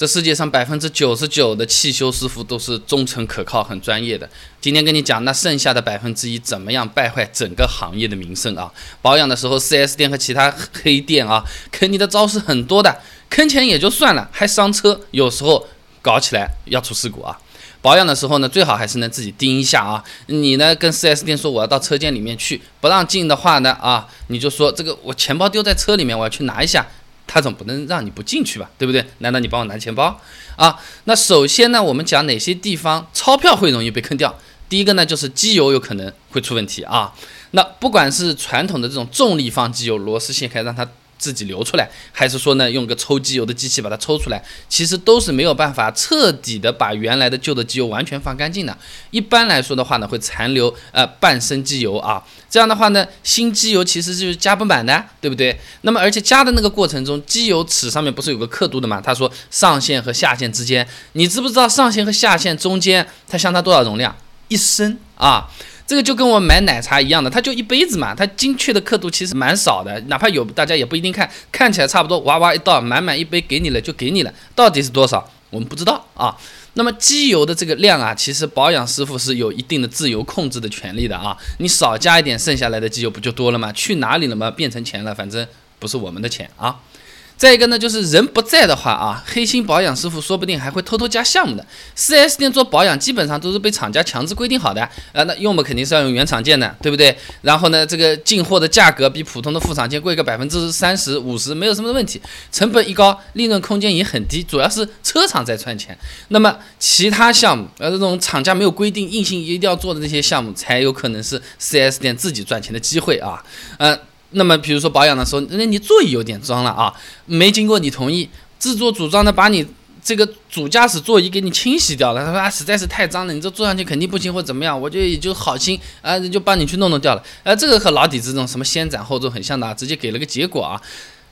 这世界上百分之九十九的汽修师傅都是忠诚可靠、很专业的。今天跟你讲，那剩下的百分之一怎么样败坏整个行业的名声啊？保养的时候，4S 店和其他黑店啊，坑你的招式很多的，坑钱也就算了，还伤车，有时候搞起来要出事故啊。保养的时候呢，最好还是能自己盯一下啊。你呢，跟 4S 店说我要到车间里面去，不让进的话呢，啊，你就说这个我钱包丢在车里面，我要去拿一下。他总不能让你不进去吧，对不对？难道你帮我拿钱包啊？那首先呢，我们讲哪些地方钞票会容易被坑掉？第一个呢，就是机油有可能会出问题啊。那不管是传统的这种重力放机油，螺丝卸开让它。自己流出来，还是说呢，用个抽机油的机器把它抽出来，其实都是没有办法彻底的把原来的旧的机油完全放干净的。一般来说的话呢，会残留呃半升机油啊，这样的话呢，新机油其实就是加不满的，对不对？那么而且加的那个过程中，机油尺上面不是有个刻度的嘛？他说上限和下限之间，你知不知道上限和下限中间它相差多少容量？一升啊。这个就跟我买奶茶一样的，它就一杯子嘛，它精确的刻度其实蛮少的，哪怕有，大家也不一定看，看起来差不多，哇哇一倒，满满一杯给你了就给你了，到底是多少，我们不知道啊。那么机油的这个量啊，其实保养师傅是有一定的自由控制的权利的啊，你少加一点，剩下来的机油不就多了吗？去哪里了吗？变成钱了，反正不是我们的钱啊。再一个呢，就是人不在的话啊，黑心保养师傅说不定还会偷偷加项目的。四 S 店做保养基本上都是被厂家强制规定好的，呃，那用嘛肯定是要用原厂件的，对不对？然后呢，这个进货的价格比普通的副厂件贵个百分之三十五十，没有什么问题。成本一高，利润空间也很低，主要是车厂在赚钱。那么其他项目，呃，这种厂家没有规定硬性一定要做的这些项目，才有可能是四 S 店自己赚钱的机会啊，嗯。那么，比如说保养的时候，那你座椅有点脏了啊，没经过你同意，自作主张的把你这个主驾驶座椅给你清洗掉了。他说啊，实在是太脏了，你这坐上去肯定不行或怎么样，我就也就好心啊，就帮你去弄弄掉了。呃，这个和老底子这种什么先斩后奏很像的，直接给了个结果啊。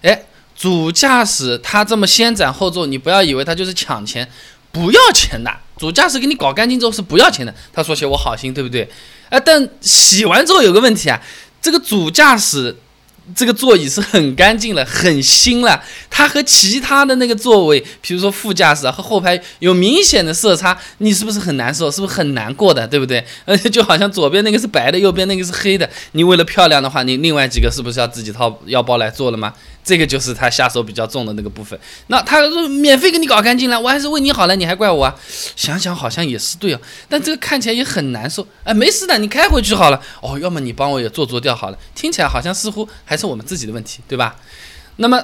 哎，主驾驶他这么先斩后奏，你不要以为他就是抢钱，不要钱的。主驾驶给你搞干净之后是不要钱的。他说起我好心，对不对？哎，但洗完之后有个问题啊，这个主驾驶。这个座椅是很干净了，很新了。它和其他的那个座位，比如说副驾驶和后排有明显的色差，你是不是很难受？是不是很难过的？对不对？而且就好像左边那个是白的，右边那个是黑的。你为了漂亮的话，你另外几个是不是要自己掏腰包来做了吗？这个就是他下手比较重的那个部分。那他说免费给你搞干净了，我还是为你好了，你还怪我啊？想想好像也是对啊，但这个看起来也很难受。哎，没事的，你开回去好了。哦，要么你帮我也做做掉好了。听起来好像似乎还是我们自己的问题，对吧？那么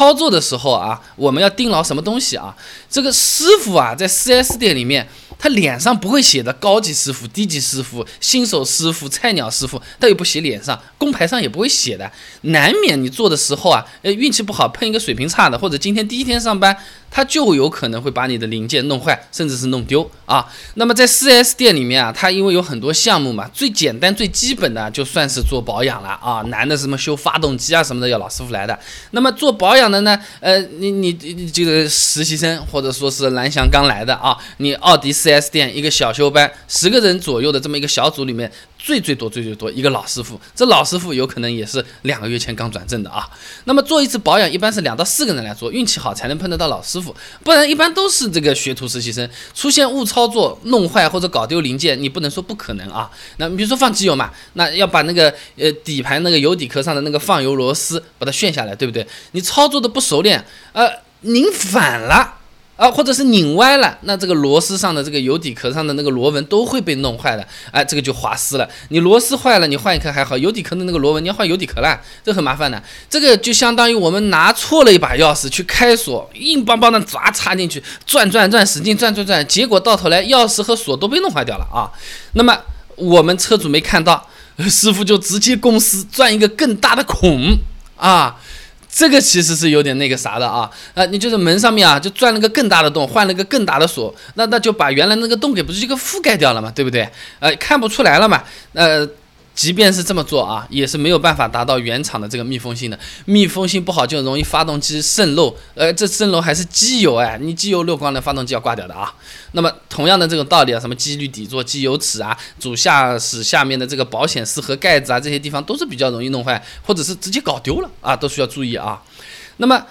操作的时候啊，我们要盯牢什么东西啊？这个师傅啊，在 4S 店里面。他脸上不会写的高级师傅、低级师傅、新手师傅、菜鸟师傅，他又不写脸上，工牌上也不会写的，难免你做的时候啊，呃，运气不好碰一个水平差的，或者今天第一天上班。它就有可能会把你的零件弄坏，甚至是弄丢啊。那么在 4S 店里面啊，它因为有很多项目嘛，最简单最基本的就算是做保养了啊。难的什么修发动机啊什么的要老师傅来的。那么做保养的呢，呃，你你你这个实习生或者说是蓝翔刚来的啊，你奥迪 4S 店一个小修班，十个人左右的这么一个小组里面。最最多最最多一个老师傅，这老师傅有可能也是两个月前刚转正的啊。那么做一次保养，一般是两到四个人来做，运气好才能碰得到老师傅，不然一般都是这个学徒实习生。出现误操作、弄坏或者搞丢零件，你不能说不可能啊。那比如说放机油嘛，那要把那个呃底盘那个油底壳上的那个放油螺丝把它旋下来，对不对？你操作的不熟练，呃，拧反了。啊，或者是拧歪了，那这个螺丝上的这个油底壳上的那个螺纹都会被弄坏的，哎，这个就滑丝了。你螺丝坏了，你换一颗还好，油底壳的那个螺纹你要换油底壳了，这很麻烦的。这个就相当于我们拿错了一把钥匙去开锁，硬邦邦的砸插进去，转转转，使劲转转转，结果到头来钥匙和锁都被弄坏掉了啊。那么我们车主没看到，师傅就直接公司钻一个更大的孔啊。这个其实是有点那个啥的啊，啊，你就是门上面啊，就钻了个更大的洞，换了个更大的锁，那那就把原来那个洞给不是一个覆盖掉了嘛，对不对？呃，看不出来了嘛，呃。即便是这么做啊，也是没有办法达到原厂的这个密封性的。密封性不好就容易发动机渗漏，呃，这渗漏还是机油哎，你机油漏光了，发动机要挂掉的啊。那么同样的这种道理啊，什么机滤底座、机油尺啊，主驾驶下面的这个保险丝和盖子啊，这些地方都是比较容易弄坏，或者是直接搞丢了啊，都需要注意啊。那么。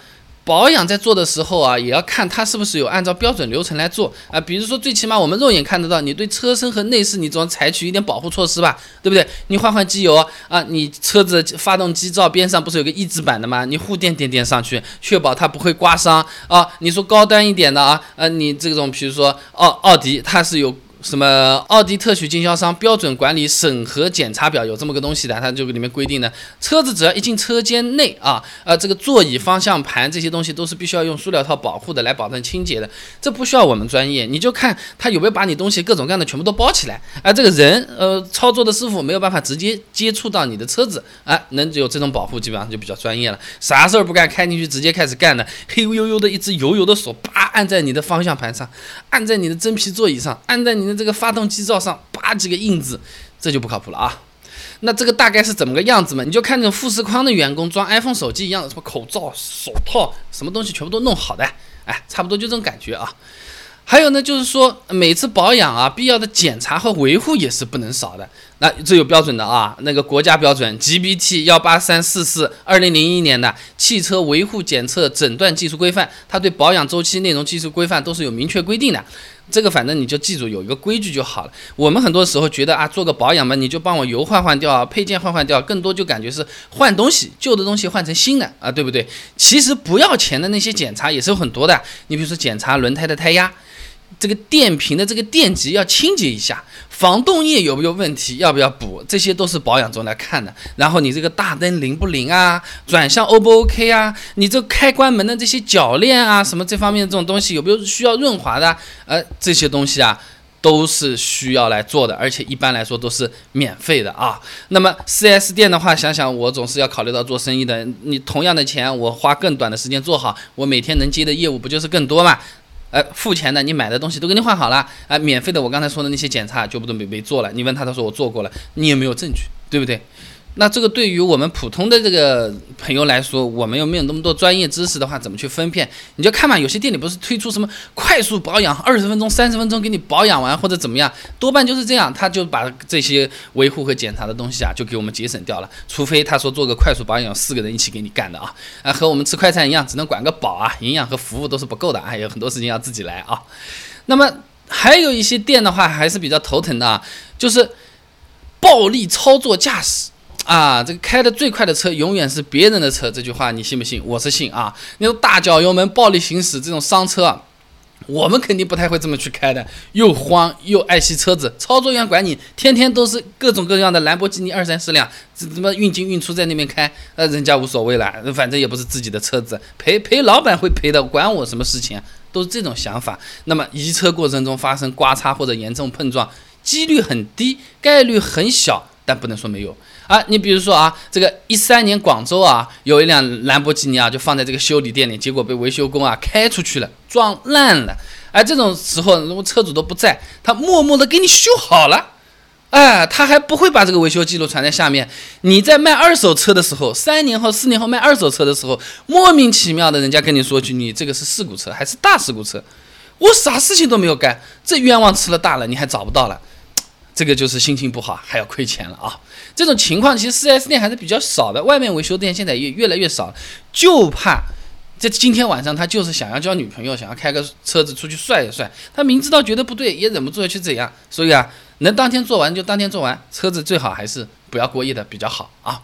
保养在做的时候啊，也要看它是不是有按照标准流程来做啊。比如说，最起码我们肉眼看得到，你对车身和内饰你总要采取一点保护措施吧，对不对？你换换机油啊，你车子发动机罩边上不是有个抑制板的吗？你护垫垫垫上去，确保它不会刮伤啊。你说高端一点的啊，呃，你这种比如说奥奥迪，它是有。什么奥迪特许经销商标准管理审核检查表有这么个东西的，它就里面规定的，车子只要一进车间内啊，呃，这个座椅、方向盘这些东西都是必须要用塑料套保护的，来保证清洁的。这不需要我们专业，你就看他有没有把你东西各种各样的全部都包起来。而这个人，呃，操作的师傅没有办法直接接触到你的车子，啊，能有这种保护，基本上就比较专业了。啥事儿不干，开进去直接开始干的，黑黝黝的一只油油的手，啪按在你的方向盘上，按在你的真皮座椅上，按在你。这个发动机罩上八几个印子，这就不靠谱了啊！那这个大概是怎么个样子嘛？你就看那种富士康的员工装 iPhone 手机一样的，什么口罩、手套，什么东西全部都弄好的，哎，差不多就这种感觉啊。还有呢，就是说每次保养啊，必要的检查和维护也是不能少的。那这有标准的啊，那个国家标准 GBT 幺八三四四二零零一年的汽车维护检测诊断技术规范，它对保养周期内容技术规范都是有明确规定的。这个反正你就记住有一个规矩就好了。我们很多时候觉得啊，做个保养嘛，你就帮我油换换掉，配件换换掉，更多就感觉是换东西，旧的东西换成新的啊，对不对？其实不要钱的那些检查也是有很多的。你比如说检查轮胎的胎压。这个电瓶的这个电极要清洁一下，防冻液有没有问题，要不要补，这些都是保养中来看的。然后你这个大灯灵不灵啊，转向 O 不 OK 啊？你这开关门的这些铰链啊，什么这方面的这种东西有没有需要润滑的？呃，这些东西啊，都是需要来做的，而且一般来说都是免费的啊。那么 4S 店的话，想想我总是要考虑到做生意的，你同样的钱，我花更短的时间做好，我每天能接的业务不就是更多嘛？呃，付钱的，你买的东西都给你换好了，啊，免费的，我刚才说的那些检查就不都没没做了。你问他，他说我做过了，你也没有证据，对不对？那这个对于我们普通的这个朋友来说，我们又没有那么多专业知识的话，怎么去分辨？你就看嘛，有些店里不是推出什么快速保养，二十分钟、三十分钟给你保养完或者怎么样，多半就是这样，他就把这些维护和检查的东西啊，就给我们节省掉了。除非他说做个快速保养，四个人一起给你干的啊，啊，和我们吃快餐一样，只能管个饱啊，营养和服务都是不够的啊，有很多事情要自己来啊。那么还有一些店的话，还是比较头疼的啊，就是暴力操作驾驶。啊，这个开的最快的车永远是别人的车，这句话你信不信？我是信啊。那种大脚油门暴力行驶这种商车啊，我们肯定不太会这么去开的，又慌又爱惜车子。操作员管你，天天都是各种各样的兰博基尼二三十辆，这怎么运进运出在那边开？呃，人家无所谓了，反正也不是自己的车子，赔赔老板会赔的，管我什么事情？都是这种想法。那么移车过程中发生刮擦或者严重碰撞，几率很低，概率很小，但不能说没有。啊，你比如说啊，这个一三年广州啊，有一辆兰博基尼啊，就放在这个修理店里，结果被维修工啊开出去了，撞烂了。哎，这种时候如果车主都不在，他默默的给你修好了，哎，他还不会把这个维修记录传在下面。你在卖二手车的时候，三年后、四年后卖二手车的时候，莫名其妙的人家跟你说句，你这个是事故车还是大事故车？我啥事情都没有干，这冤枉吃了大了，你还找不到了。这个就是心情不好，还要亏钱了啊！这种情况其实四 S 店还是比较少的，外面维修店现在也越来越少，就怕这今天晚上他就是想要交女朋友，想要开个车子出去帅一帅，他明知道觉得不对，也忍不住要去怎样，所以啊，能当天做完就当天做完，车子最好还是不要过夜的比较好啊。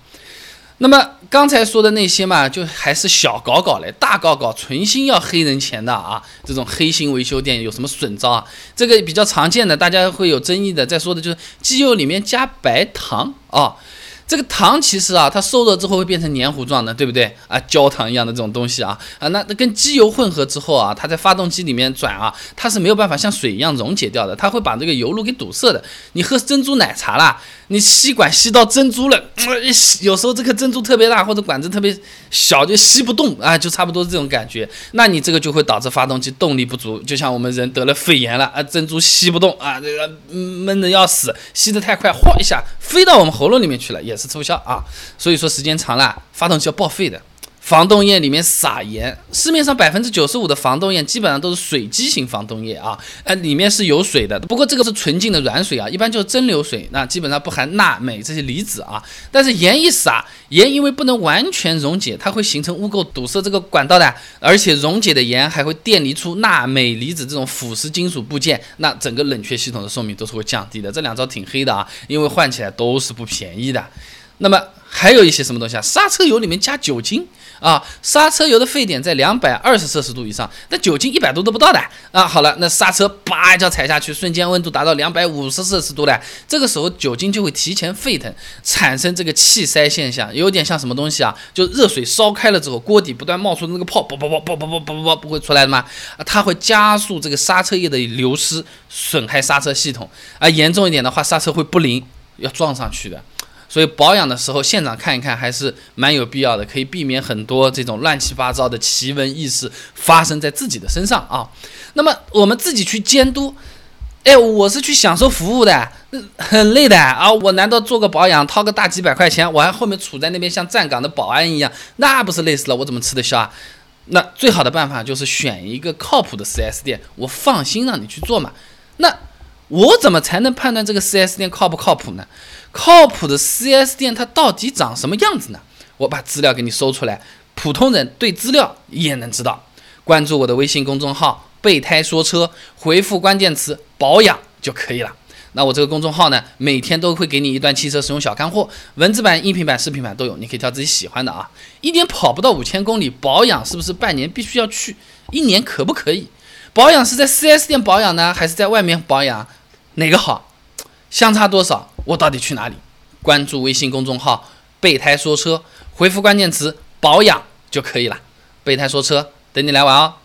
那么刚才说的那些嘛，就还是小搞搞嘞，大搞搞，存心要黑人钱的啊！这种黑心维修店有什么损招啊？这个比较常见的，大家会有争议的。再说的就是机油里面加白糖啊。这个糖其实啊，它受热之后会变成黏糊状的，对不对啊？焦糖一样的这种东西啊啊，那那跟机油混合之后啊，它在发动机里面转啊，它是没有办法像水一样溶解掉的，它会把这个油路给堵塞的。你喝珍珠奶茶啦，你吸管吸到珍珠了，有时候这颗珍珠特别大或者管子特别小就吸不动啊，就差不多这种感觉。那你这个就会导致发动机动力不足，就像我们人得了肺炎了啊，珍珠吸不动啊，这个闷的要死，吸得太快，哗一下飞到我们喉咙里面去了也。也是促销啊，所以说时间长了，发动机要报废的，防冻液里面撒盐，市面上百分之九十五的防冻液基本上都是水基型防冻液啊，呃，里面是有水的，不过这个是纯净的软水啊，一般就是蒸馏水，那基本上不含钠、镁这些离子啊。但是盐一撒，盐因为不能完全溶解，它会形成污垢，堵塞这个管道的，而且溶解的盐还会电离出钠、镁离子这种腐蚀金属部件，那整个冷却系统的寿命都是会降低的。这两招挺黑的啊，因为换起来都是不便宜的。那么还有一些什么东西啊？刹车油里面加酒精啊，刹车油的沸点在两百二十摄氏度以上，那酒精一百度都不到的啊。好了，那刹车叭一脚踩下去，瞬间温度达到两百五十摄氏度了，这个时候酒精就会提前沸腾，产生这个气塞现象，有点像什么东西啊？就热水烧开了之后，锅底不断冒出那个泡，啵啵啵啵啵啵啵啵，不会出来的吗？啊，它会加速这个刹车液的流失，损害刹车系统啊。严重一点的话，刹车会不灵，要撞上去的。所以保养的时候，现场看一看还是蛮有必要的，可以避免很多这种乱七八糟的奇闻异事发生在自己的身上啊。那么我们自己去监督，哎，我是去享受服务的，很累的啊。我难道做个保养掏个大几百块钱，我还后面杵在那边像站岗的保安一样，那不是累死了？我怎么吃得消啊？那最好的办法就是选一个靠谱的 4S 店，我放心让你去做嘛。那我怎么才能判断这个 4S 店靠不靠谱呢？靠谱的 4S 店它到底长什么样子呢？我把资料给你搜出来，普通人对资料也能知道。关注我的微信公众号“备胎说车”，回复关键词“保养”就可以了。那我这个公众号呢，每天都会给你一段汽车使用小干货，文字版、音频版、视频版都有，你可以挑自己喜欢的啊。一年跑不到五千公里，保养是不是半年必须要去？一年可不可以？保养是在 4S 店保养呢，还是在外面保养？哪个好？相差多少？我到底去哪里？关注微信公众号“备胎说车”，回复关键词“保养”就可以了。备胎说车，等你来玩哦。